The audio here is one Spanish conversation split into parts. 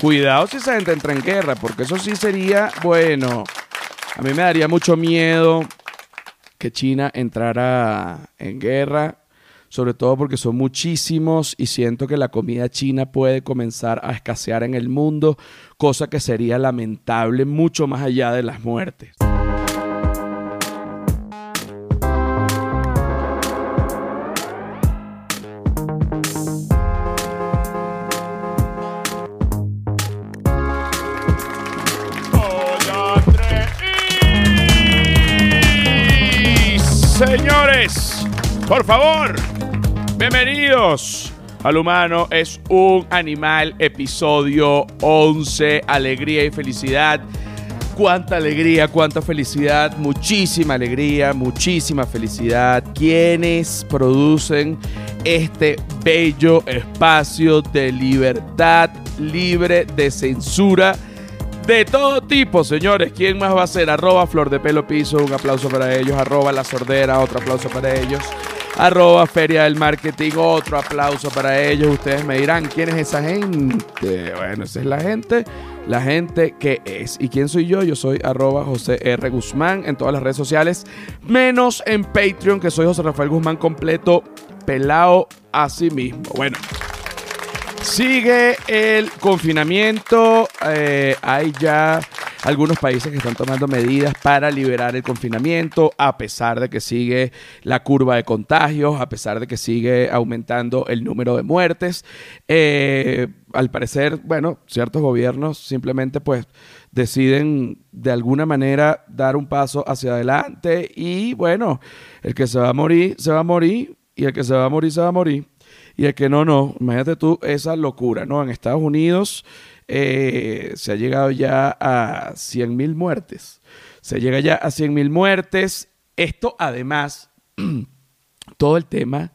cuidado si esa gente entra en guerra, porque eso sí sería, bueno, a mí me daría mucho miedo que China entrara en guerra, sobre todo porque son muchísimos y siento que la comida china puede comenzar a escasear en el mundo, cosa que sería lamentable mucho más allá de las muertes. Por favor, bienvenidos al humano es un animal, episodio 11, alegría y felicidad. Cuánta alegría, cuánta felicidad, muchísima alegría, muchísima felicidad. Quienes producen este bello espacio de libertad libre de censura de todo tipo, señores. ¿Quién más va a ser? Arroba Flor de Pelo Piso, un aplauso para ellos. Arroba La Sordera, otro aplauso para ellos. Arroba Feria del Marketing, otro aplauso para ellos. Ustedes me dirán, ¿quién es esa gente? Bueno, esa es la gente, la gente que es. ¿Y quién soy yo? Yo soy arroba José R. Guzmán en todas las redes sociales, menos en Patreon, que soy José Rafael Guzmán completo, pelado a sí mismo. Bueno. Sigue el confinamiento. Eh, hay ya algunos países que están tomando medidas para liberar el confinamiento, a pesar de que sigue la curva de contagios, a pesar de que sigue aumentando el número de muertes. Eh, al parecer, bueno, ciertos gobiernos simplemente pues deciden de alguna manera dar un paso hacia adelante y bueno, el que se va a morir, se va a morir y el que se va a morir, se va a morir. Y el que no, no, imagínate tú esa locura, ¿no? En Estados Unidos eh, se ha llegado ya a 100 mil muertes. Se llega ya a 100 mil muertes. Esto además, todo el tema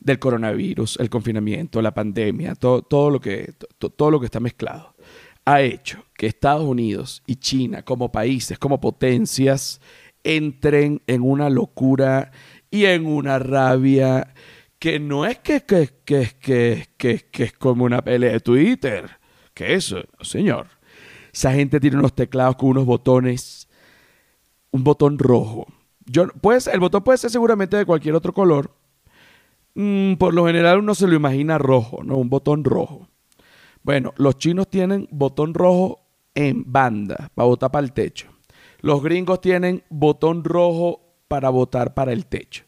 del coronavirus, el confinamiento, la pandemia, todo, todo, lo que, todo lo que está mezclado, ha hecho que Estados Unidos y China como países, como potencias, entren en una locura y en una rabia que no es que, que, que, que, que es como una pelea de Twitter. Que eso, señor. Esa gente tiene unos teclados con unos botones. Un botón rojo. Yo, pues, el botón puede ser seguramente de cualquier otro color. Mm, por lo general uno se lo imagina rojo, ¿no? Un botón rojo. Bueno, los chinos tienen botón rojo en banda para botar para el techo. Los gringos tienen botón rojo para votar para el techo.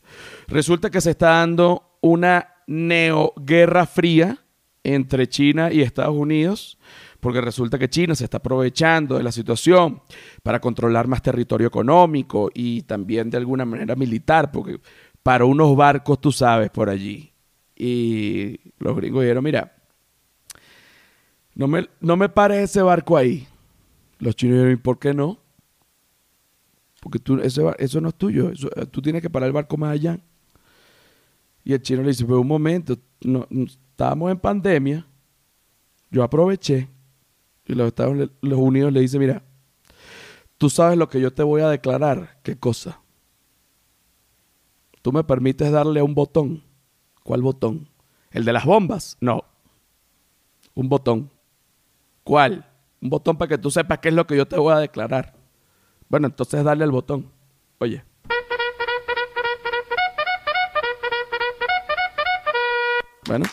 Resulta que se está dando una neoguerra fría entre China y Estados Unidos, porque resulta que China se está aprovechando de la situación para controlar más territorio económico y también de alguna manera militar, porque para unos barcos, tú sabes, por allí. Y los gringos dijeron, mira, no me, no me pares ese barco ahí. Los chinos dijeron, ¿y por qué no? Porque tú, eso no es tuyo, tú tienes que parar el barco más allá. Y el chino le dice, pero un momento, no, estábamos en pandemia, yo aproveché y los Estados Unidos le dice, mira, tú sabes lo que yo te voy a declarar, ¿qué cosa? ¿Tú me permites darle un botón? ¿Cuál botón? ¿El de las bombas? No. Un botón. ¿Cuál? Un botón para que tú sepas qué es lo que yo te voy a declarar. Bueno, entonces dale al botón. Oye. Bueno,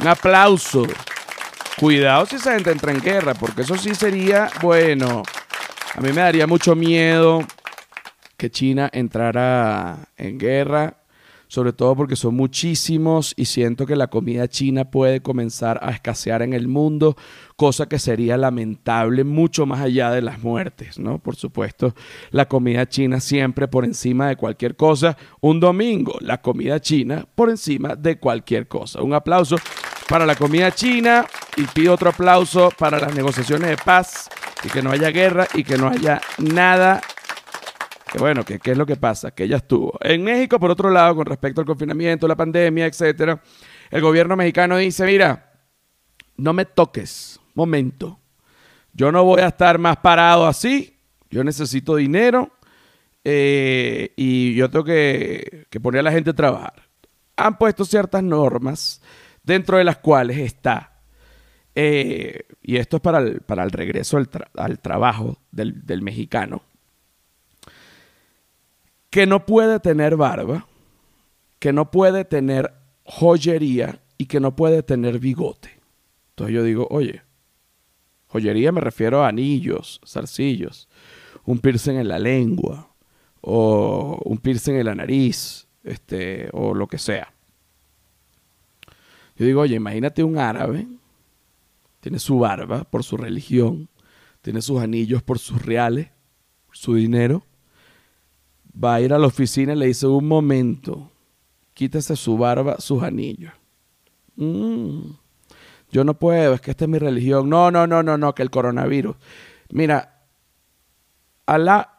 un aplauso. Cuidado si esa gente entra en guerra, porque eso sí sería, bueno, a mí me daría mucho miedo que China entrara en guerra sobre todo porque son muchísimos y siento que la comida china puede comenzar a escasear en el mundo, cosa que sería lamentable mucho más allá de las muertes, ¿no? Por supuesto, la comida china siempre por encima de cualquier cosa. Un domingo, la comida china por encima de cualquier cosa. Un aplauso para la comida china y pido otro aplauso para las negociaciones de paz y que no haya guerra y que no haya nada que bueno, ¿qué, es lo que pasa? Que ella estuvo. En México, por otro lado, con respecto al confinamiento, la pandemia, etcétera, el gobierno mexicano dice, mira, no me toques, momento. Yo no voy a estar más parado así, yo necesito dinero eh, y yo tengo que, que poner a la gente a trabajar. Han puesto ciertas normas dentro de las cuales está eh, y esto es para el, para el regreso al, trabajo del, mexicano, que no puede tener barba, que no puede tener joyería y que no puede tener bigote. Entonces yo digo, oye, joyería me refiero a anillos, zarcillos, un piercing en la lengua o un piercing en la nariz, este, o lo que sea. Yo digo, oye, imagínate un árabe, tiene su barba por su religión, tiene sus anillos por sus reales, su dinero, va a ir a la oficina y le dice, un momento, quítese su barba, sus anillos. Mm, yo no puedo, es que esta es mi religión. No, no, no, no, no, que el coronavirus. Mira, Alá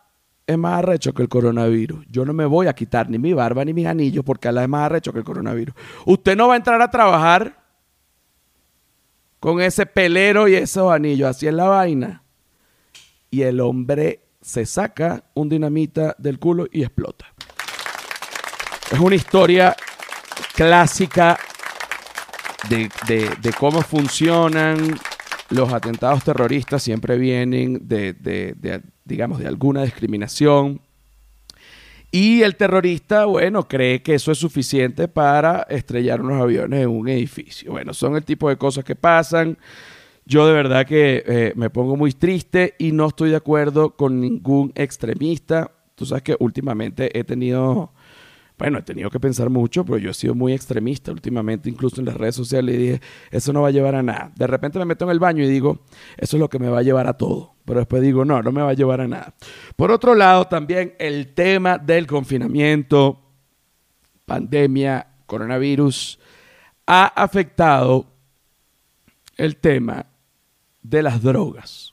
es más arrecho que el coronavirus. Yo no me voy a quitar ni mi barba ni mis anillos porque es más arrecho que el coronavirus. Usted no va a entrar a trabajar con ese pelero y esos anillos. Así es la vaina. Y el hombre se saca un dinamita del culo y explota. Es una historia clásica de, cómo funcionan los atentados terroristas. Siempre vienen de, digamos, de alguna discriminación. Y el terrorista, bueno, cree que eso es suficiente para estrellar unos aviones en un edificio. Bueno, son el tipo de cosas que pasan. Yo de verdad que eh, me pongo muy triste y no estoy de acuerdo con ningún extremista. Tú sabes que últimamente he tenido, bueno, he tenido que pensar mucho, pero yo he sido muy extremista últimamente, incluso en las redes sociales, y dije, eso no va a llevar a nada. De repente me meto en el baño y digo, eso es lo que me va a llevar a todo. Pero después digo, no, no me va a llevar a nada. Por otro lado, también el tema del confinamiento, pandemia, coronavirus, ha afectado el tema de las drogas.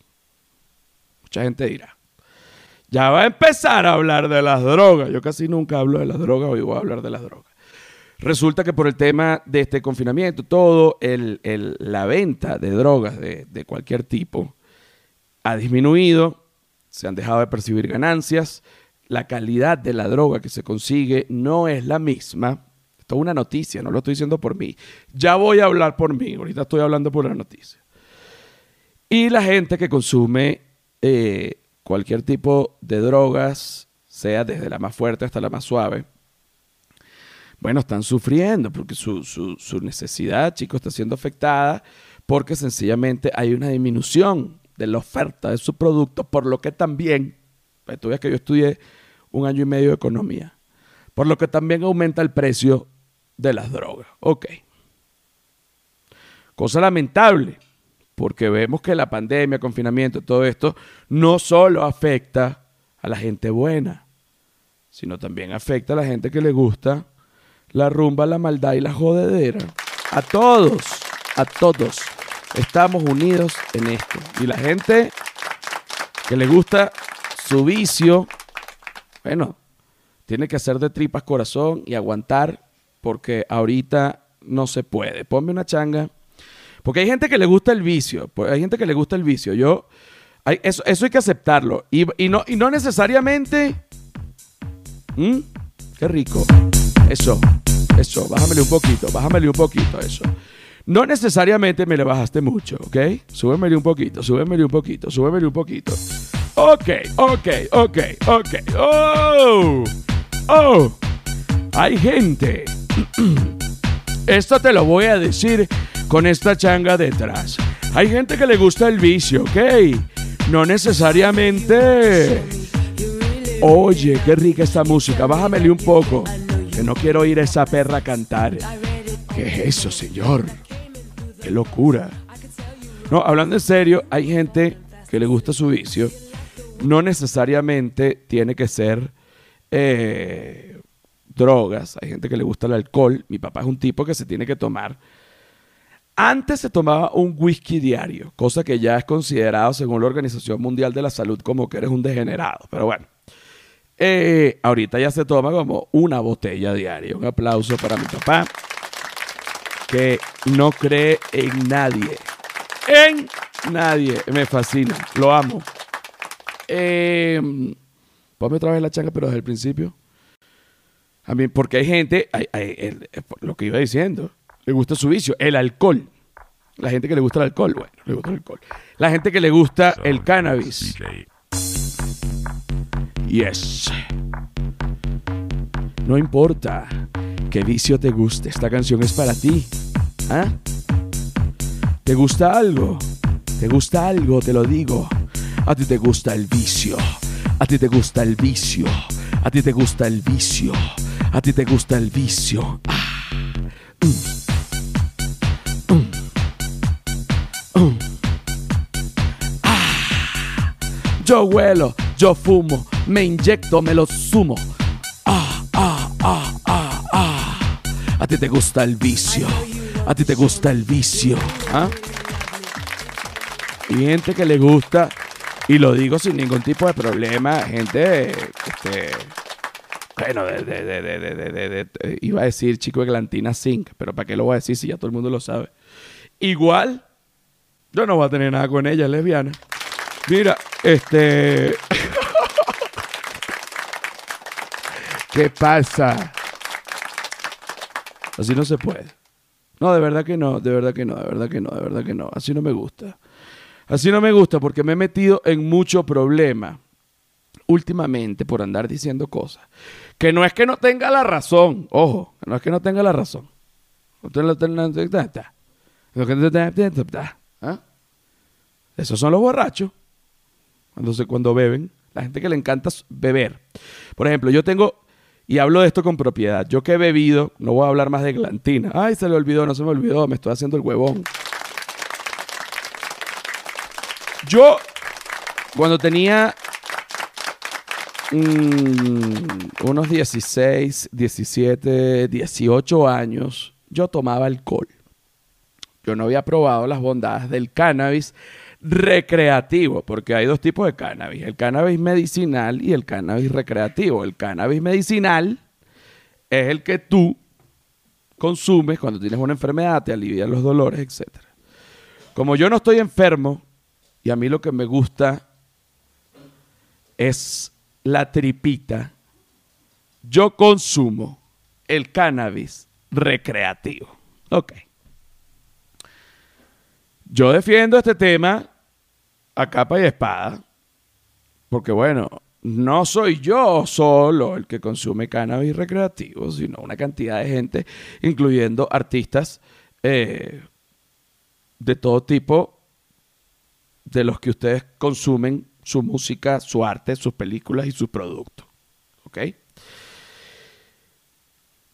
Mucha gente dirá, ya va a empezar a hablar de las drogas. Yo casi nunca hablo de las drogas, hoy voy a hablar de las drogas. Resulta que por el tema de este confinamiento, todo, el, la venta de drogas de, de cualquier tipo ha disminuido, se han dejado de percibir ganancias, la calidad de la droga que se consigue no es la misma. Esto es una noticia, no lo estoy diciendo por mí. Ya voy a hablar por mí, ahorita estoy hablando por la noticia. Y la gente que consume eh, cualquier tipo de drogas, sea desde la más fuerte hasta la más suave, bueno, están sufriendo porque su, necesidad, chicos, está siendo afectada porque sencillamente hay una disminución de la oferta de su producto, por lo que también, pues, tú ves que yo estudié un año y medio de economía, por lo que también aumenta el precio de las drogas. Ok. Cosa lamentable, porque vemos que la pandemia, confinamiento, todo esto, no solo afecta a la gente buena, sino también afecta a la gente que le gusta la rumba, la maldad y la jodedera. A todos, a todos. Estamos unidos en esto. Y la gente que le gusta su vicio, bueno, tiene que hacer de tripas corazón y aguantar porque ahorita no se puede. Ponme una changa porque hay gente que le gusta el vicio. Pues, hay gente que le gusta el vicio. Yo, eso, hay que aceptarlo. Y, no, y no necesariamente. ¿Mm? Qué rico. Eso, eso. Bájamele un poquito, bájamele un poquito, eso. No necesariamente me le bajaste mucho, ¿ok? Súbemele un poquito, súbemele un poquito, súbemele un poquito. Ok, ok, ok, ok. Oh, oh. Hay gente. Esto te lo voy a decir con esta changa detrás. Hay gente que le gusta el vicio, ¿ok? No necesariamente. Oye, qué rica esta música. Bájamele un poco. Que no quiero oír a esa perra cantar. ¿Qué es eso, señor? Qué locura. No, hablando en serio, hay gente que le gusta su vicio. No necesariamente tiene que ser eh, drogas. Hay gente que le gusta el alcohol. Mi papá es un tipo que se tiene que tomar antes se tomaba un whisky diario, cosa que ya es considerado según la Organización Mundial de la Salud como que eres un degenerado. Pero bueno, eh, ahorita ya se toma como una botella diaria. Un aplauso para mi papá, que no cree en nadie. En nadie. Me fascina. Lo amo. Eh, ponme otra vez la changa, pero desde el principio. A mí, porque hay gente, lo que iba diciendo, le gusta su vicio, el alcohol. La gente que le gusta el alcohol, bueno, le gusta el alcohol. La gente que le gusta el cannabis. Yes. No importa qué vicio te guste, esta canción es para ti. ¿Ah? ¿Te gusta algo? ¿Te gusta algo? Te lo digo. A ti te gusta el vicio. A ti te gusta el vicio. A ti te gusta el vicio. A ti te gusta el vicio. Ah. Mm. Mm. Mm. Ah. Yo huelo, yo fumo, me inyecto, me lo sumo. A ti te gusta el vicio. A ti te gusta el vicio. ¿Ah? Y gente que le gusta, y lo digo sin ningún tipo de problema, gente, este, bueno, de, iba a decir chico de Glantina Zinc, pero ¿para qué lo voy a decir si ya todo el mundo lo sabe? Igual, yo no voy a tener nada con ella, es lesbiana. Mira, este... ¿Qué pasa? Así no se puede. No, de verdad que no, de verdad que no, de verdad que no, de verdad que no. Así no me gusta. Así no me gusta porque me he metido en mucho problema últimamente por andar diciendo cosas. Que no es que no tenga la razón, ojo, no es que no tenga la razón. ¿Ah? Esos son los borrachos. Cuando, cuando beben, la gente que le encanta beber. Por ejemplo, yo tengo, y hablo de esto con propiedad, yo que he bebido, no voy a hablar más de glantina. Ay, se le olvidó, no se me olvidó, me estoy haciendo el huevón. Yo, cuando tenía mm, unos 16, 17, 18 años, yo tomaba alcohol. Yo no había probado las bondades del cannabis recreativo, porque hay dos tipos de cannabis, el cannabis medicinal y el cannabis recreativo. El cannabis medicinal es el que tú consumes cuando tienes una enfermedad, te alivia los dolores, etc. Como yo no estoy enfermo, y a mí lo que me gusta es la tripita. Yo consumo el cannabis recreativo. Ok. Yo defiendo este tema a capa y espada. Porque bueno, no soy yo solo el que consume cannabis recreativo, sino una cantidad de gente, incluyendo artistas eh, de todo tipo de los que ustedes consumen su música, su arte, sus películas y sus productos. ¿Ok?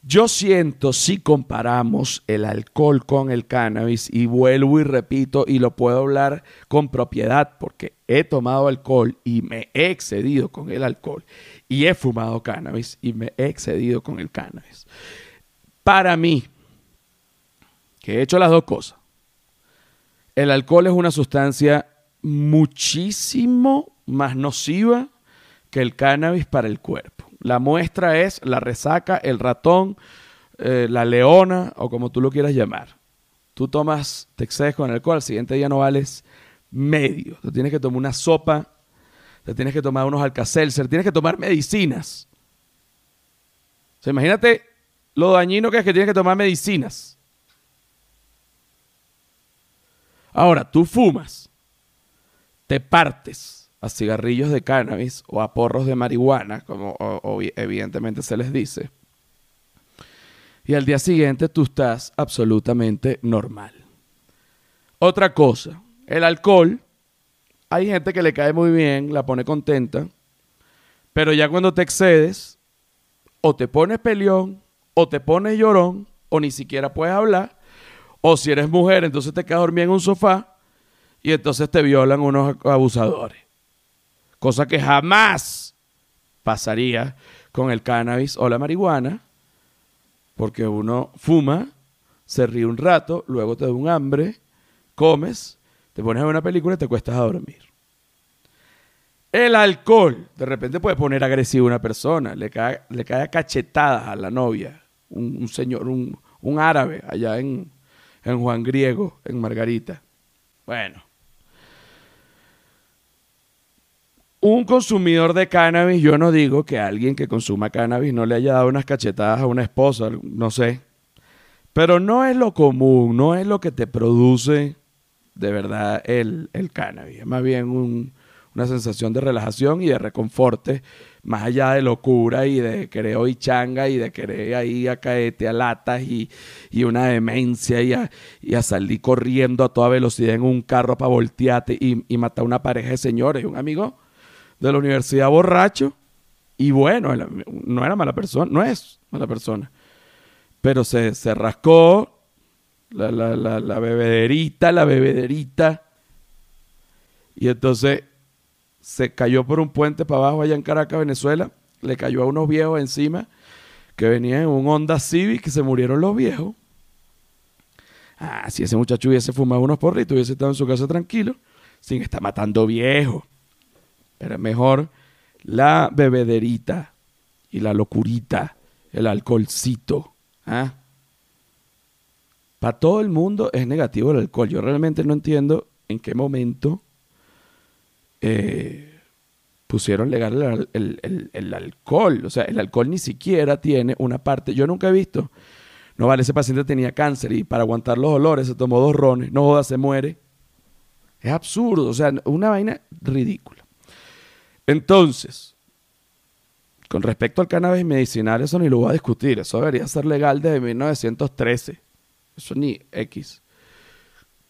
Yo siento, si comparamos el alcohol con el cannabis, y vuelvo y repito, y lo puedo hablar con propiedad, porque he tomado alcohol y me he excedido con el alcohol, y he fumado cannabis y me he excedido con el cannabis. Para mí, que he hecho las dos cosas, el alcohol es una sustancia muchísimo más nociva que el cannabis para el cuerpo. La muestra es la resaca, el ratón, eh, la leona o como tú lo quieras llamar. Tú tomas, te excedes con alcohol, al siguiente día no vales medio. Te tienes que tomar una sopa, te tienes que tomar unos alcacelser, tienes que tomar medicinas. O imagínate lo dañino que es que tienes que tomar medicinas. Ahora, tú fumas te partes a cigarrillos de cannabis o a porros de marihuana, como evidentemente se les dice, y al día siguiente tú estás absolutamente normal. Otra cosa, el alcohol, hay gente que le cae muy bien, la pone contenta, pero ya cuando te excedes, o te pones peleón, o te pones llorón, o ni siquiera puedes hablar, o si eres mujer, entonces te quedas dormida en un sofá, y entonces te violan unos abusadores. Cosa que jamás pasaría con el cannabis o la marihuana, porque uno fuma, se ríe un rato, luego te da un hambre, comes, te pones a ver una película y te cuestas a dormir. El alcohol, de repente puede poner agresivo a una persona, le cae, le cae a cachetadas a la novia, un, señor, un, árabe allá en, en Juan Griego, en Margarita. Bueno, un consumidor de cannabis, yo no digo que alguien que consuma cannabis no le haya dado unas cachetadas a una esposa, no sé. Pero no es lo común, no es lo que te produce de verdad el, el cannabis. Es más bien una sensación de relajación y de reconforte, más allá de locura y de querer hoy changa y de querer ahí a caerte a latas y, una demencia y a, y salir corriendo a toda velocidad en un carro para voltearte y, y matar a una pareja de señores. Un amigo de la universidad borracho y bueno, no era mala persona, no es mala persona pero se, se rascó la, la, la, la bebederita, la bebederita. Y entonces se cayó por un puente para abajo allá en Caracas, Venezuela. Le cayó a unos viejos encima que venían en un Honda Civic y se murieron los viejos. Ah, si ese muchacho hubiese fumado unos porritos, hubiese estado en su casa tranquilo, sin estar matando viejos. Es mejor la bebederita y la locurita, el alcoholcito. ¿Ah? Para todo el mundo es negativo el alcohol. Yo realmente no entiendo en qué momento eh, pusieron legal el, alcohol. O sea, el alcohol ni siquiera tiene una parte. Yo nunca he visto. No vale, ese paciente tenía cáncer y para aguantar los olores se tomó dos rones. No joda, se muere. Es absurdo. O sea, una vaina ridícula. Entonces, con respecto al cannabis medicinal, eso ni lo voy a discutir. Eso debería ser legal desde 1913. Eso ni X.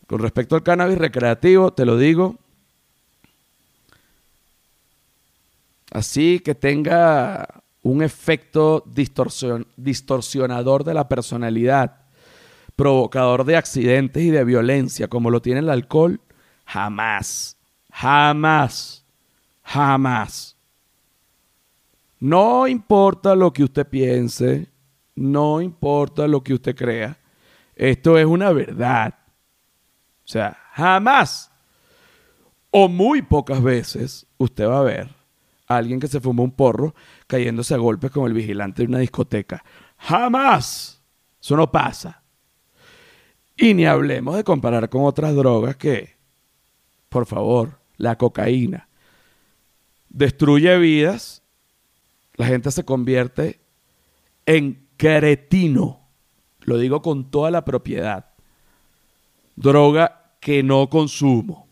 Con respecto al cannabis recreativo, te lo digo. Así que tenga un efecto distorsionador de la personalidad, provocador de accidentes y de violencia, como lo tiene el alcohol, jamás, jamás, jamás. No importa lo que usted piense, no importa lo que usted crea, esto es una verdad. O sea, jamás o muy pocas veces usted va a ver a alguien que se fumó un porro cayéndose a golpes con el vigilante de una discoteca. Jamás. Eso no pasa. Y ni hablemos de comparar con otras drogas que, por favor, la cocaína destruye vidas la gente se convierte en cretino. Lo digo con toda la propiedad. Droga que no consumo.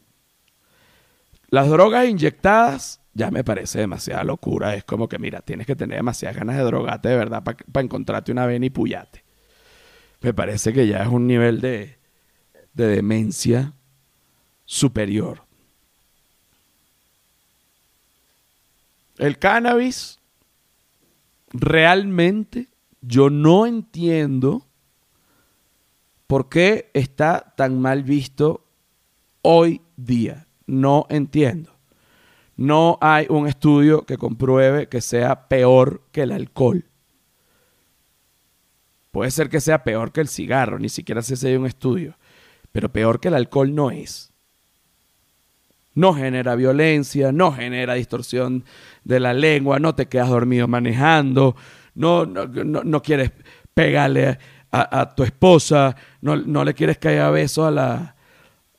Las drogas inyectadas ya me parece demasiada locura. Es como que, mira, tienes que tener demasiadas ganas de drogarte de verdad para encontrarte una vena y puyate. Me parece que ya es un nivel de, de demencia superior. El cannabis realmente yo no entiendo por qué está tan mal visto hoy día. No entiendo. No hay un estudio que compruebe que sea peor que el alcohol. Puede ser que sea peor que el cigarro, ni siquiera se hay un estudio, pero peor que el alcohol no es no genera violencia, no genera distorsión de la lengua, no te quedas dormido manejando, no, no, quieres pegarle a, tu esposa, no, le quieres caer a besos a la,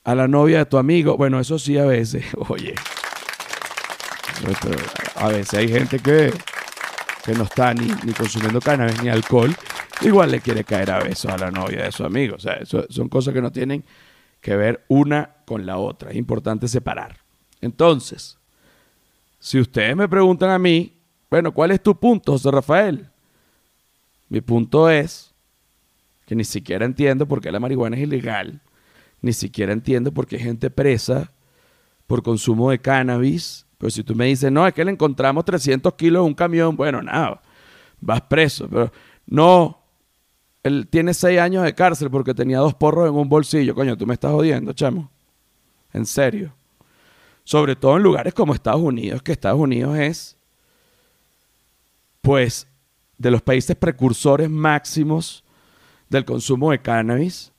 a la novia de tu amigo. Bueno, eso sí a veces, oye. A veces hay gente que, que no está ni, ni consumiendo cannabis ni alcohol, igual le quiere caer a besos a la novia de su amigo. O sea, eso, son cosas que no tienen que ver una con la otra. Es importante separar. Entonces, si ustedes me preguntan a mí, bueno, ¿cuál es tu punto, José Rafael? Mi punto es que ni siquiera entiendo por qué la marihuana es ilegal, ni siquiera entiendo por qué hay gente presa por consumo de cannabis. Pero si tú me dices, no, es que le encontramos 300 kilos en un camión, bueno, nada, vas preso. Pero no, él tiene seis años de cárcel porque tenía dos porros en un bolsillo. Coño, tú me estás jodiendo, chamo. En serio. Sobre todo en lugares como Estados Unidos, que Estados Unidos es, pues, de los países precursores máximos del consumo de cannabis.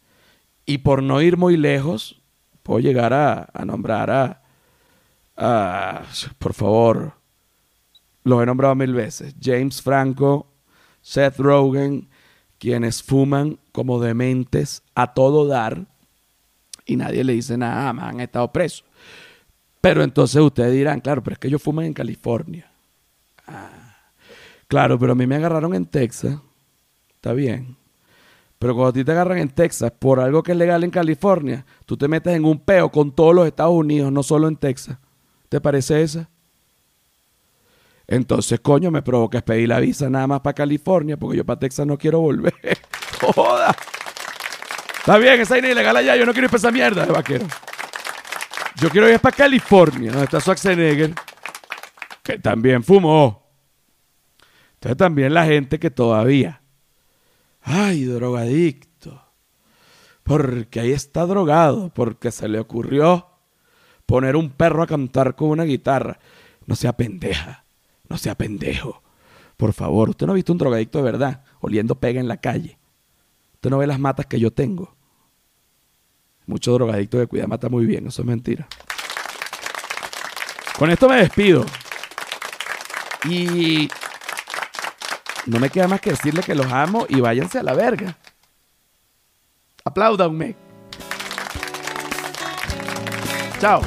Y por no ir muy lejos, puedo llegar a, nombrar a, a, por favor, los he nombrado mil veces, James Franco, Seth Rogen, quienes fuman como dementes a todo dar y nadie le dice nada, ah, han estado presos. Pero entonces ustedes dirán, claro, pero es que ellos fuman en California. Ah, claro, pero a mí me agarraron en Texas. Está bien. Pero cuando a ti te agarran en Texas por algo que es legal en California, tú te metes en un peo con todos los Estados Unidos, no solo en Texas. ¿Te parece esa? Entonces, coño, me provoca pedir la visa nada más para California, porque yo para Texas no quiero volver. ¡Joda! Está bien, esa es ilegal allá, yo no quiero ir para esa mierda de vaquero. Yo quiero ir para California, donde está Schwarzenegger, que también fumó. Entonces también la gente que todavía, ay, drogadicto, porque ahí está drogado, porque se le ocurrió poner un perro a cantar con una guitarra. No sea pendeja. No sea pendejo. Por favor, usted no ha visto un drogadicto de verdad oliendo pega en la calle. Usted no ve las matas que yo tengo. Muchos drogadictos de cuida mata muy bien, eso es mentira. Con esto me despido. Y no me queda más que decirle que los amo y váyanse a la verga. Apláudanme. Chao.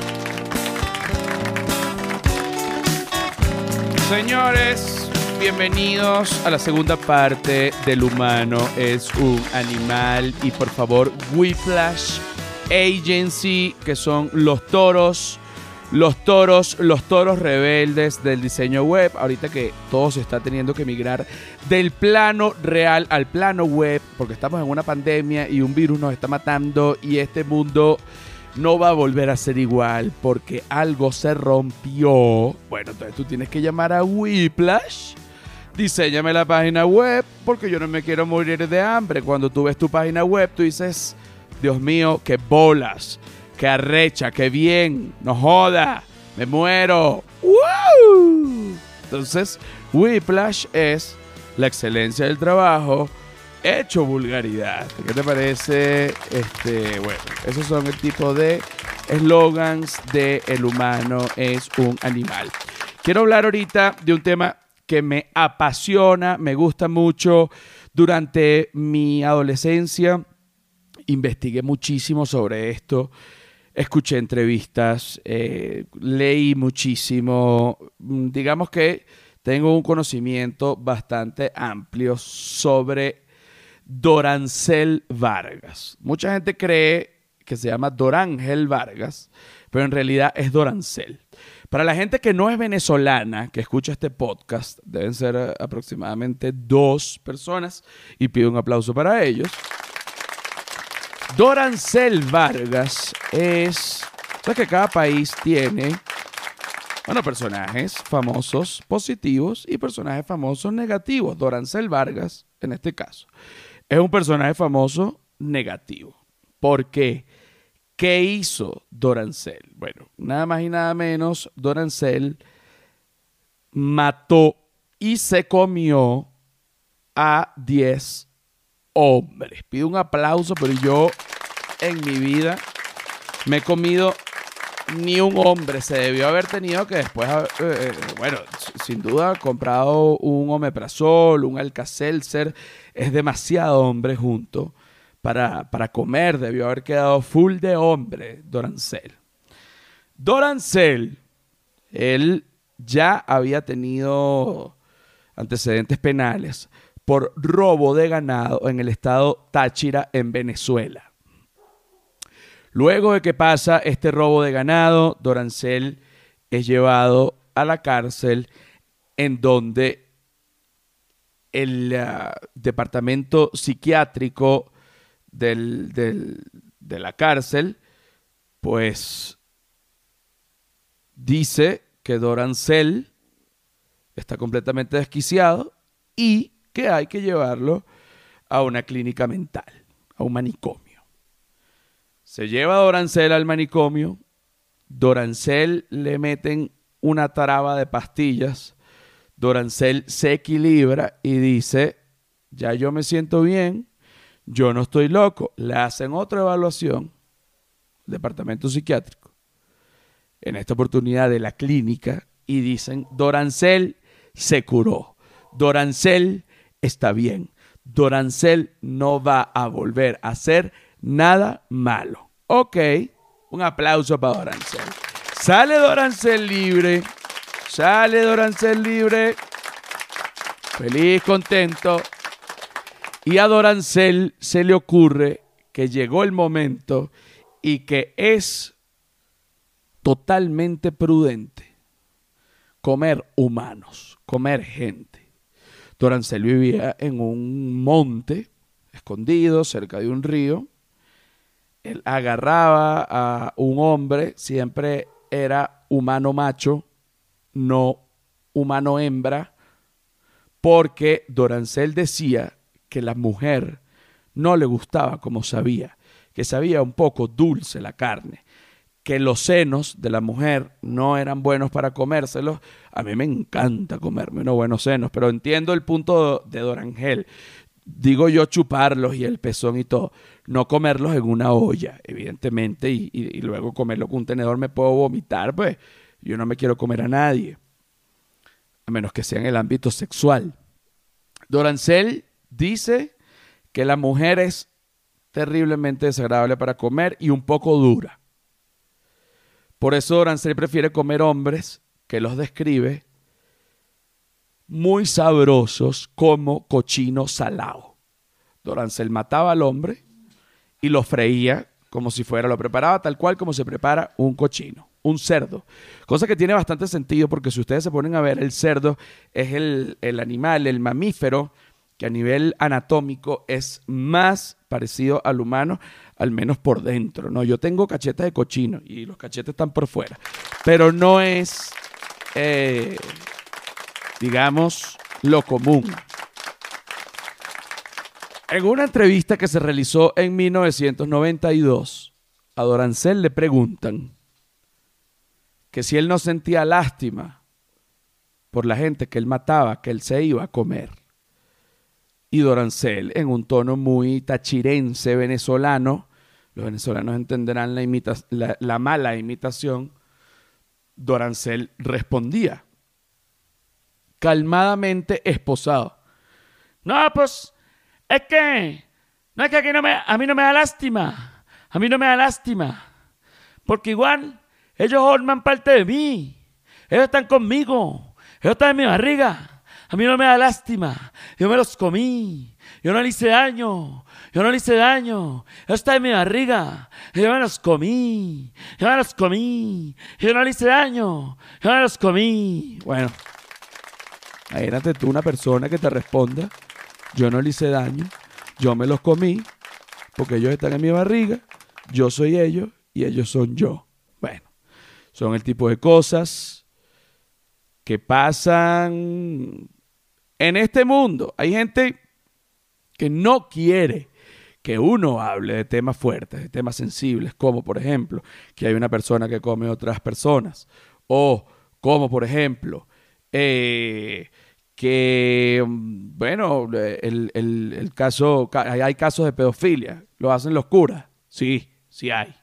Señores, bienvenidos a la segunda parte del humano es un animal y por favor Whiplash Agency que son los toros, los toros, los toros rebeldes del diseño web. Ahorita que todo se está teniendo que migrar del plano real al plano web porque estamos en una pandemia y un virus nos está matando y este mundo no va a volver a ser igual porque algo se rompió. Bueno, entonces tú tienes que llamar a Whiplash. Diseñame la página web porque yo no me quiero morir de hambre. Cuando tú ves tu página web, tú dices, Dios mío, qué bolas, qué arrecha, qué bien, no joda, me muero. Entonces, Whiplash es la excelencia del trabajo hecho vulgaridad. ¿Qué te parece? Este, bueno, esos son el tipo de eslogans de el humano es un animal. Quiero hablar ahorita de un tema que me apasiona, me gusta mucho. Durante mi adolescencia investigué muchísimo sobre esto, escuché entrevistas, eh, leí muchísimo. Digamos que tengo un conocimiento bastante amplio sobre Dorancel Vargas. Mucha gente cree que se llama Dorángel Vargas, pero en realidad es Dorancel. Para la gente que no es venezolana, que escucha este podcast, deben ser eh, aproximadamente dos personas y pido un aplauso para ellos. Dorancel Vargas es, sabes que cada país tiene, bueno, personajes famosos positivos y personajes famosos negativos. Dorancel Vargas, en este caso, es un personaje famoso negativo. ¿Por qué? ¿Qué hizo Dorancel? Bueno, nada más y nada menos, Dorancel mató y se comió a 10 hombres. Pido un aplauso, pero yo en mi vida me he comido ni un hombre. Se debió haber tenido que después, eh, eh, bueno, sin duda, comprado un omeprazol, un alcacelser es demasiado hombre junto para, para comer. Debió haber quedado full de hombre Dorancel. Dorancel, él ya había tenido antecedentes penales por robo de ganado en el estado Táchira, en Venezuela. Luego de que pasa este robo de ganado, Dorancel es llevado a la cárcel en donde el ah, departamento psiquiátrico de la cárcel, pues dice que Dorancel está completamente desquiciado y que hay que llevarlo a una clínica mental, a un manicomio. Se lleva a Dorancel al manicomio, Dorancel le meten una traba de pastillas Dorancel se equilibra y dice, ya yo me siento bien, yo no estoy loco. Le hacen otra evaluación, departamento psiquiátrico, en esta oportunidad de la clínica, y dicen, Dorancel se curó. Dorancel está bien. Dorancel no va a volver a hacer nada malo. Ok, un aplauso para Dorancel. Sale Dorancel libre Sale Dorancel libre. Feliz, contento. Y a Dorancel se le ocurre que llegó el momento y que es totalmente prudente comer humanos, comer gente. Dorancel vivía en un monte escondido cerca de un río. Él agarraba a un hombre, siempre era humano macho, no humano hembra, porque Dorancel decía que la mujer no le gustaba como sabía, que sabía un poco dulce la carne, que los senos de la mujer no eran buenos para comérselos. A mí me encanta comerme unos buenos senos, pero entiendo el punto de Dorangel. Digo yo chuparlos y el pezón y todo, no comerlos en una olla, evidentemente, y, y luego comerlo con un tenedor me puedo vomitar, pues yo no me quiero comer a nadie, a menos que sea en el ámbito sexual. Dorancel dice que la mujer es terriblemente desagradable para comer y un poco dura. Por eso Dorancel prefiere comer hombres que los describe muy sabrosos como cochino salado. Dorancel mataba al hombre y lo freía como si fuera, lo preparaba tal cual como se prepara un cochino, un cerdo. Cosa que tiene bastante sentido porque si ustedes se ponen a ver, el cerdo es el, el animal, el mamífero que a nivel anatómico es más parecido al humano, al menos por dentro. ¿no? Yo tengo cachetes de cochino y los cachetes están por fuera, pero no es, eh, digamos, lo común. En una entrevista que se realizó en 1992, a Dorancel le preguntan que si él no sentía lástima por la gente que él mataba, que él se iba a comer y Dorancel en un tono muy tachirense venezolano. Los venezolanos entenderán la, la, mala imitación. Dorancel respondía, calmadamente esposado. No, pues es que, no es que no me, a mí no me da lástima, a mí no me da lástima, porque igual ellos forman parte de mí, ellos están conmigo, ellos están en mi barriga. A mí no me da lástima. Yo me los comí. Yo no le hice daño. Yo no le hice daño. Eso está en mi barriga. Yo me los comí. Yo me los comí. Yo no le hice daño. Yo me los comí. Bueno, imagínate tú una persona que te responda. Yo no le hice daño. Yo me los comí. Porque ellos están en mi barriga. Yo soy ellos y ellos son yo. Bueno, son el tipo de cosas que pasan en este mundo hay gente que no quiere que uno hable de temas fuertes, de temas sensibles, como por ejemplo que hay una persona que come otras personas, o como por ejemplo eh, que, bueno, el, caso, hay casos de pedofilia, lo hacen los curas, sí, sí hay,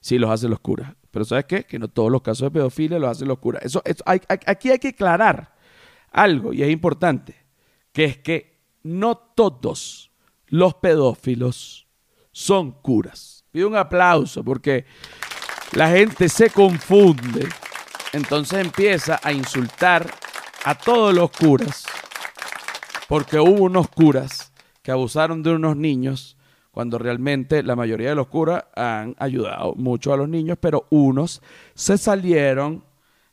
sí los hacen los curas, pero ¿sabes qué? Que no todos los casos de pedofilia los hacen los curas. Eso, aquí hay que aclarar algo y es importante, que es que no todos los pedófilos son curas. Pido un aplauso porque la gente se confunde, entonces empieza a insultar a todos los curas, porque hubo unos curas que abusaron de unos niños cuando realmente la mayoría de los curas han ayudado mucho a los niños, pero unos se salieron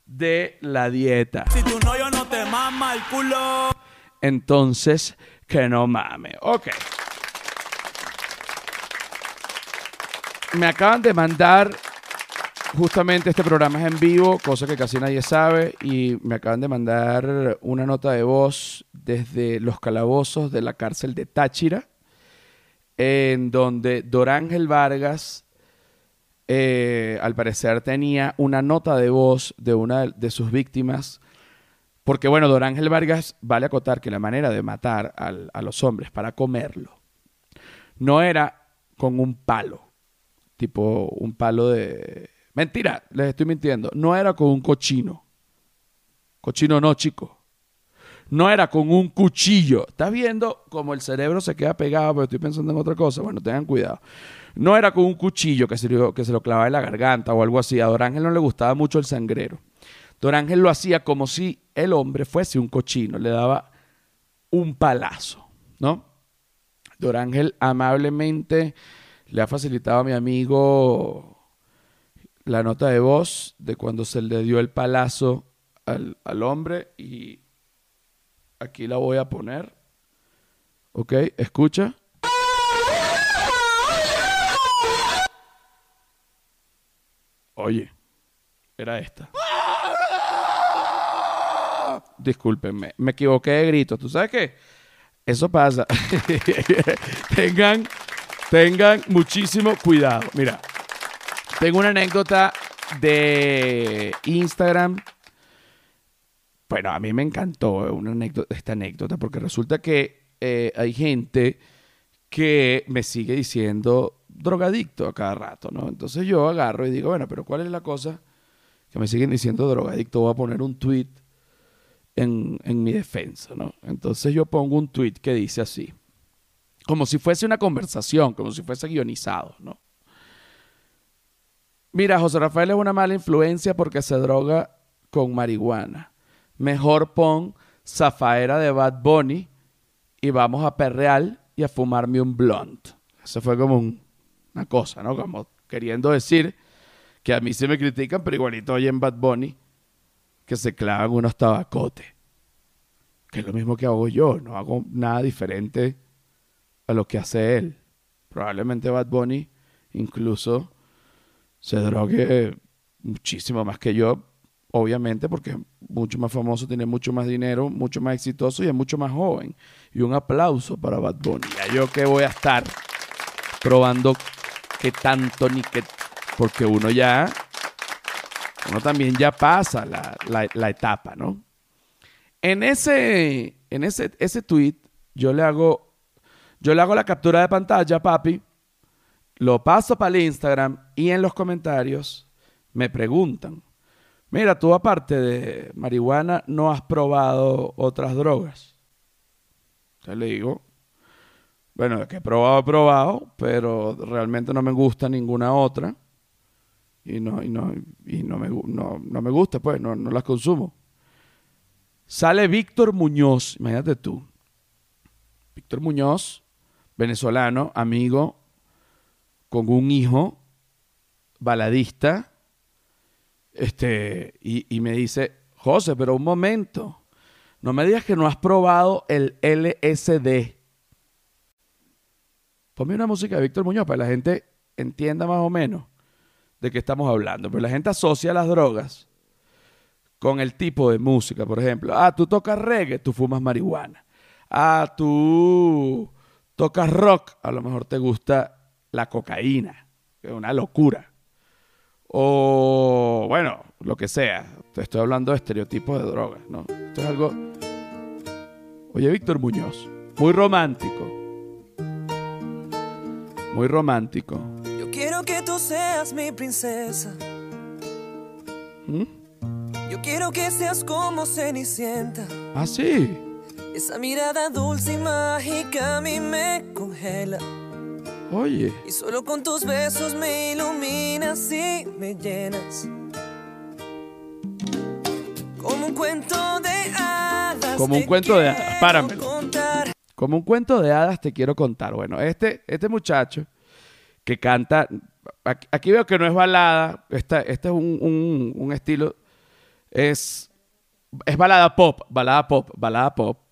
de la dieta. Si tu novio no te mama el culo. Entonces, que no mame. Ok. Me acaban de mandar justamente este programa es en vivo, cosa que casi nadie sabe, y me acaban de mandar una nota de voz desde los calabozos de la cárcel de Táchira, en donde Dorángel Vargas eh, al parecer tenía una nota de voz de una de sus víctimas, porque bueno, Don Ángel Vargas vale acotar que la manera de matar a los hombres para comerlo no era con un palo, tipo un palo de... Mentira, les estoy mintiendo, no era con un cochino. Cochino no, chico. No era con un cuchillo. ¿Estás viendo cómo el cerebro se queda pegado? Pero estoy pensando en otra cosa. Bueno, tengan cuidado. No era con un cuchillo que se, lo, que se lo clavaba en la garganta o algo así. A Don Ángel no le gustaba mucho el sangrero. Don Ángel lo hacía como si el hombre fuese un cochino. Le daba un palazo, ¿no? Dorángel amablemente le ha facilitado a mi amigo la nota de voz de cuando se le dio el palazo al, al hombre y aquí la voy a poner. ¿Ok? Escucha. Oye, era esta. Discúlpenme, me equivoqué de grito. ¿Tú sabes qué? Eso pasa. tengan, tengan muchísimo cuidado. Mira, tengo una anécdota de Instagram. Bueno, a mí me encantó una anécdota, esta anécdota porque resulta que eh, hay gente que me sigue diciendo drogadicto a cada rato, ¿no? Entonces yo agarro y digo, bueno, pero ¿cuál es la cosa que me siguen diciendo drogadicto? Voy a poner un tweet en, en mi defensa, ¿no? Entonces yo pongo un tweet que dice así, como si fuese una conversación, como si fuese guionizado, ¿no? Mira, José Rafael es una mala influencia porque se droga con marihuana. Mejor pon Zafaera de Bad Bunny y vamos a perrear y a fumarme un blunt. Eso fue como una cosa, ¿no? Como queriendo decir que a mí se me critican, pero igualito hoy en Bad Bunny que se clavan unos tabacotes. Que es lo mismo que hago yo. No hago nada diferente a lo que hace él. Probablemente Bad Bunny incluso se drogue muchísimo más que yo, obviamente, porque es mucho más famoso, tiene mucho más dinero, mucho más exitoso y es mucho más joven. Y un aplauso para Bad Bunny. Ya yo que voy a estar probando qué tanto ni qué. Porque uno ya. Uno también ya pasa la, la, etapa, ¿no? En ese, en ese, ese tweet, yo le hago. Yo le hago la captura de pantalla, papi lo paso para el Instagram y en los comentarios me preguntan, mira, tú aparte de marihuana no has probado otras drogas. Entonces le digo, bueno, que he probado, he probado, pero realmente no me gusta ninguna otra. Y no, y no, y no, me, no, no me gusta, pues, no, no las consumo. Sale Víctor Muñoz, imagínate tú. Víctor Muñoz, venezolano, amigo, con un hijo baladista, este, y, me dice, José, pero un momento, no me digas que no has probado el LSD. Ponme una música de Víctor Muñoz para que la gente entienda más o menos de qué estamos hablando. Pero la gente asocia las drogas con el tipo de música. Por ejemplo, ah, tú tocas reggae, tú fumas marihuana. Ah, tú tocas rock, a lo mejor te gusta la cocaína, que es una locura. O, bueno, lo que sea. Te estoy hablando de estereotipos de drogas, ¿no? Esto es algo... Oye, Víctor Muñoz, muy romántico. Muy romántico. Yo quiero que tú seas mi princesa. ¿Mm? Yo quiero que seas como Cenicienta. Ah, sí. Esa mirada dulce y mágica a mí me congela. Oye. Y solo con tus besos me iluminas y me llenas. Como un cuento de hadas. Como un cuento de hadas. Páramelo. Como un cuento de hadas te quiero contar. Bueno, este, este muchacho que canta. Aquí veo que no es balada. Este, este es un, un estilo. Es. Es balada pop. Balada pop. Balada pop.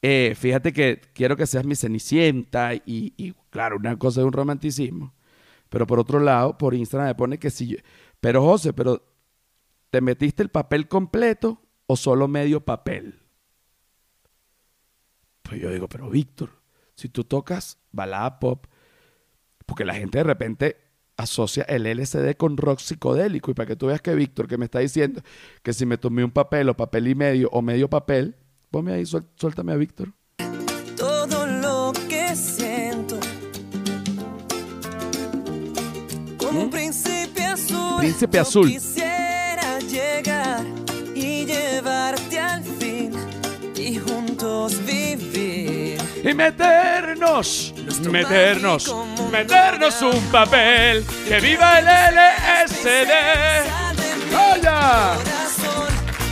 Eh, fíjate que quiero que seas mi cenicienta y, claro, una cosa de un romanticismo. Pero por otro lado, por Instagram me pone que si pero José, pero ¿te metiste el papel completo o solo medio papel? Pues yo digo, pero Víctor, si tú tocas balada pop, porque la gente de repente asocia el LCD con rock psicodélico y para que tú veas que Víctor que me está diciendo que si me tomé un papel o papel y medio o medio papel, Ponme ahí, suéltame a Víctor. Todo lo que siento. Como un ¿Mm? príncipe azul. Príncipe azul. Quisiera llegar y llevarte al fin y juntos vivir. Y meternos, meternos, meternos un papel. Que viva el LSD. ¡Vaya!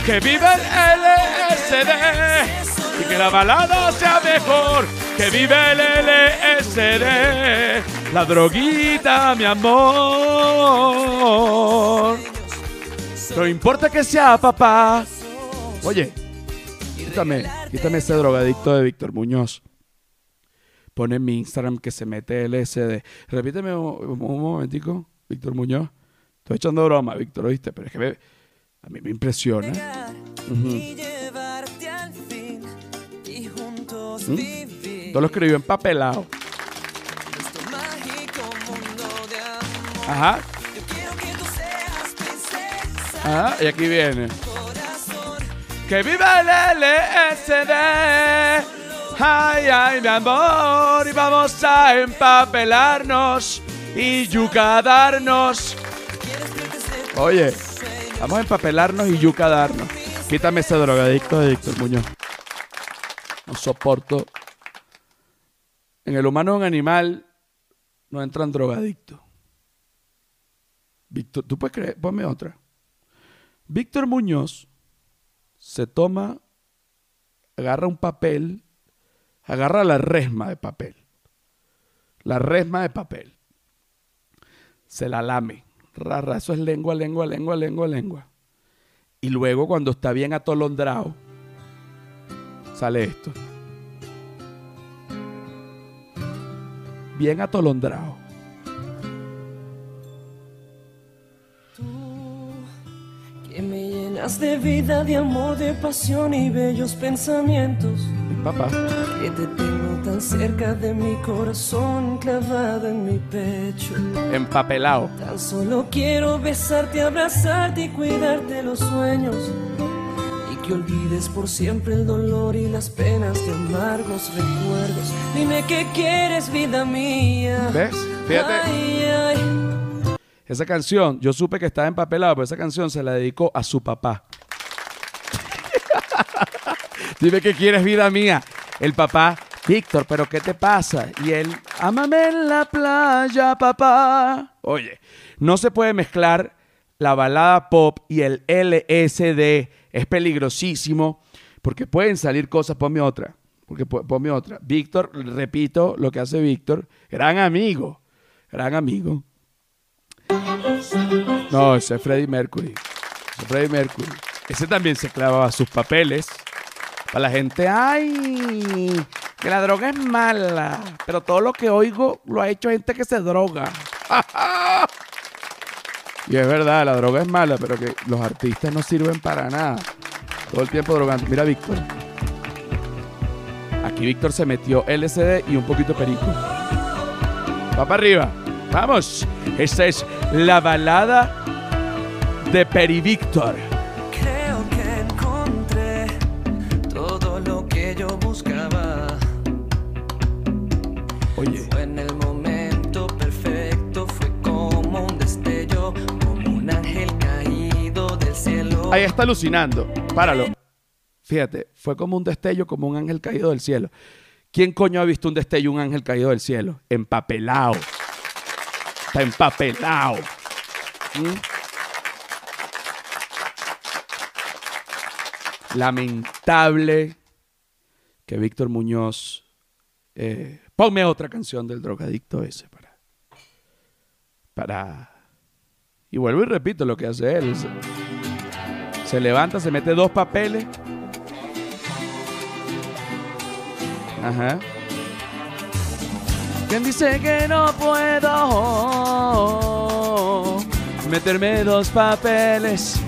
Que viva el LSD y que la balada sea mejor, que vive el LSD, la droguita, mi amor. No importa que sea papá. Oye, quítame, quítame ese drogadicto de Víctor Muñoz. Pone en mi Instagram que se mete LSD. Repíteme un, un momentico, Víctor Muñoz. Estoy echando broma, Víctor, ¿oíste? Pero es que me- a mí me impresiona. llevarte vivir Todo lo escribió empapelado. Ajá, ajá. Y aquí viene. Que viva el LSD. Ay, ay, mi amor. Y vamos a empapelarnos y yucadarnos. Oye, vamos a empapelarnos y yucadarnos. Quítame ese drogadicto Víctor Muñoz. No soporto. En el humano un animal no entran drogadictos. Víctor, ¿tú puedes creer? Ponme otra. Víctor Muñoz se toma, agarra un papel, agarra la resma de papel. La resma de papel. Se la lame. Rara, eso es lengua, lengua, lengua, lengua, lengua. Y luego cuando está bien atolondrado, sale esto. Bien atolondrado. que me llenas de vida, de amor, de pasión y bellos pensamientos. Mi papá. Que te tengo tan cerca de mi corazón, clavado en mi pecho. Empapelado. Tan solo quiero besarte, abrazarte y cuidarte los sueños. Y que olvides por siempre el dolor y las penas de amargos recuerdos. Dime qué quieres, vida mía. ¿Ves? Fíjate. Ay, ay. Esa canción, yo supe que estaba empapelado, pero esa canción se la dedicó a su papá. Dime que quieres vida mía. El papá, Víctor, pero ¿qué te pasa? Y él, ámame en la playa, papá. Oye, no se puede mezclar la balada pop y el LSD. Es peligrosísimo porque pueden salir cosas. Ponme otra. Porque po- ponme otra. Víctor, repito lo que hace Víctor. Gran amigo. Gran amigo. No, ese es Freddie Mercury. Ese es Freddie Mercury. Ese también se clavaba sus papeles. Para la gente, ay, que la droga es mala. Pero todo lo que oigo lo ha hecho gente que se droga. y es verdad, la droga es mala, pero que los artistas no sirven para nada. Todo el tiempo drogando. Mira, Víctor. Aquí Víctor se metió LSD y un poquito perico. Va para arriba. Vamos. Esta es la balada de Peri Víctor. Ahí está alucinando. Páralo. Fíjate, fue como un destello, como un ángel caído del cielo. ¿Quién coño ha visto un destello, un ángel caído del cielo? Empapelado. Está empapelado. ¿Mm? Lamentable que Víctor Muñoz. eh, ponme otra canción del drogadicto ese para. Para. Y vuelvo y repito lo que hace él. Se, levanta, se mete dos papeles. Ajá. ¿Quién dice que no puedo meterme dos papeles?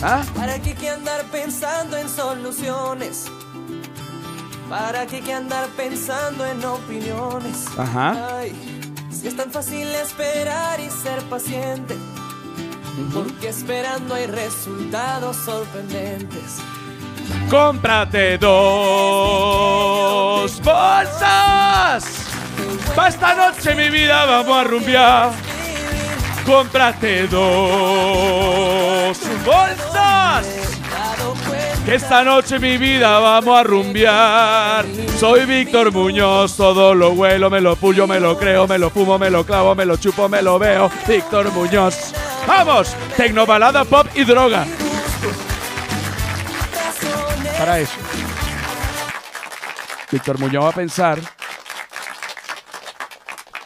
¿Ah? ¿Para qué que andar pensando en soluciones? ¿Para qué que andar pensando en opiniones? Ajá. Ay, si es tan fácil esperar y ser paciente. Porque esperando hay resultados sorprendentes. Cómprate dos bolsas. Esta noche mi vida vamos a rumbear. Cómprate dos bolsas. Que esta noche mi vida vamos a rumbear. Soy Víctor Muñoz, todo lo huelo, me lo puyo, me lo creo, me lo fumo, me lo clavo, me lo chupo, me lo veo. Víctor Muñoz. ¡Vamos! Tecnobalada, pop y droga. Para eso. Víctor Muñoz va a pensar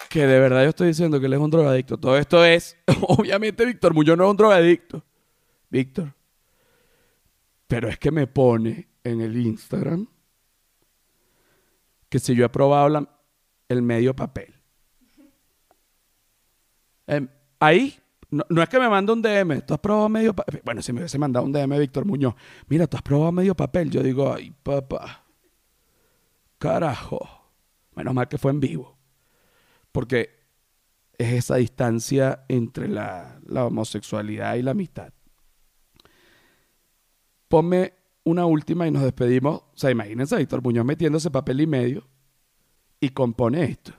que de verdad yo estoy diciendo que él es un drogadicto. Todo esto es, obviamente Víctor Muñoz no es un drogadicto. Víctor. Pero es que me pone en el Instagram que si yo he probado el medio papel. Em, ahí, no, es que me mande un DM, tú has probado medio papel. Bueno, si me hubiese mandado un DM Víctor Muñoz, mira, tú has probado medio papel. Yo digo, ay, papá, carajo. Menos mal que fue en vivo. Porque es esa distancia entre la, la homosexualidad y la amistad. Ponme una última y nos despedimos. O sea, imagínense a Víctor Muñoz metiéndose papel y medio y compone esto.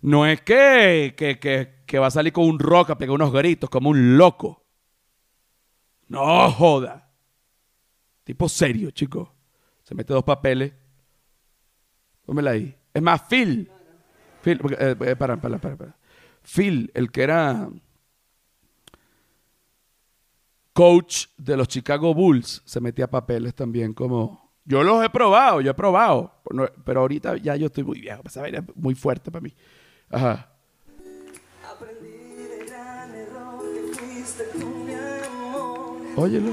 No es que, que, va a salir con un rock a pegar unos gritos como un loco. No joda. Tipo serio, chico. Se mete dos papeles. Pónmela ahí. Es más, Phil. Phil, eh, eh, para. Phil, el que era coach de los Chicago Bulls, se metía papeles también como... Yo los he probado, yo he probado, pero ahorita ya yo estoy muy viejo, esa vaina es muy fuerte para mí. Ajá. Óyelo.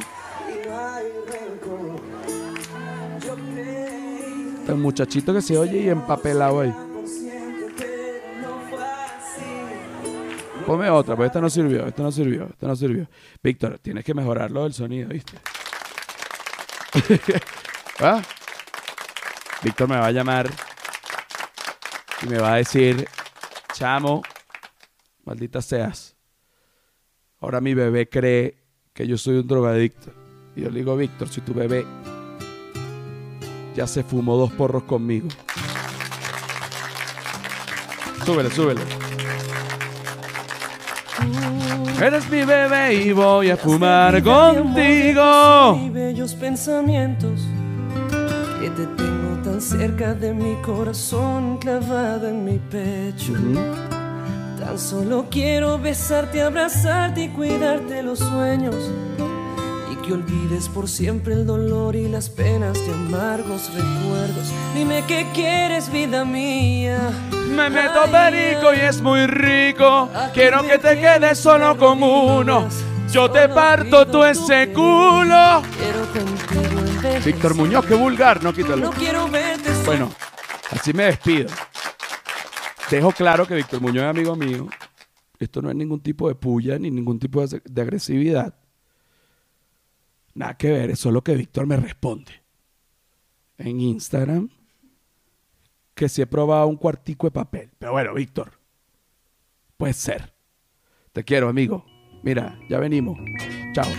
Tan muchachito que se oye y empapelado ahí. Ponme otra, pues esta no sirvió, esta no sirvió, esta no sirvió. Víctor, tienes que mejorarlo del sonido, ¿viste? ¿Ah? Víctor me va a llamar y me va a decir, chamo, maldita seas. Ahora mi bebé cree que yo soy un drogadicto. Y yo le digo, Víctor, si tu bebé ya se fumó dos porros conmigo. Súbele, súbele. Eres mi bebé y voy a fumar contigo. Mis bellos pensamientos que te tengo tan cerca de mi corazón clavado en mi pecho. Tan solo quiero besarte, abrazarte y cuidarte los sueños. Y que olvides por siempre el dolor y las penas de amargos recuerdos. Dime qué quieres, vida mía. Me meto perico y es muy rico. Quiero que te quedes solo con uno. Yo te parto tú ese culo. Víctor Muñoz, qué vulgar, no quítalo. No quiero verte. Bueno, así me despido. Dejo claro que Víctor Muñoz es amigo mío. Esto no es ningún tipo de puya ni ningún tipo de, de agresividad. Nada que ver, es solo que Víctor me responde. En Instagram que si he probado un cuartico de papel. Pero bueno, Víctor, puede ser. Te quiero, amigo. Mira, ya venimos. Chao.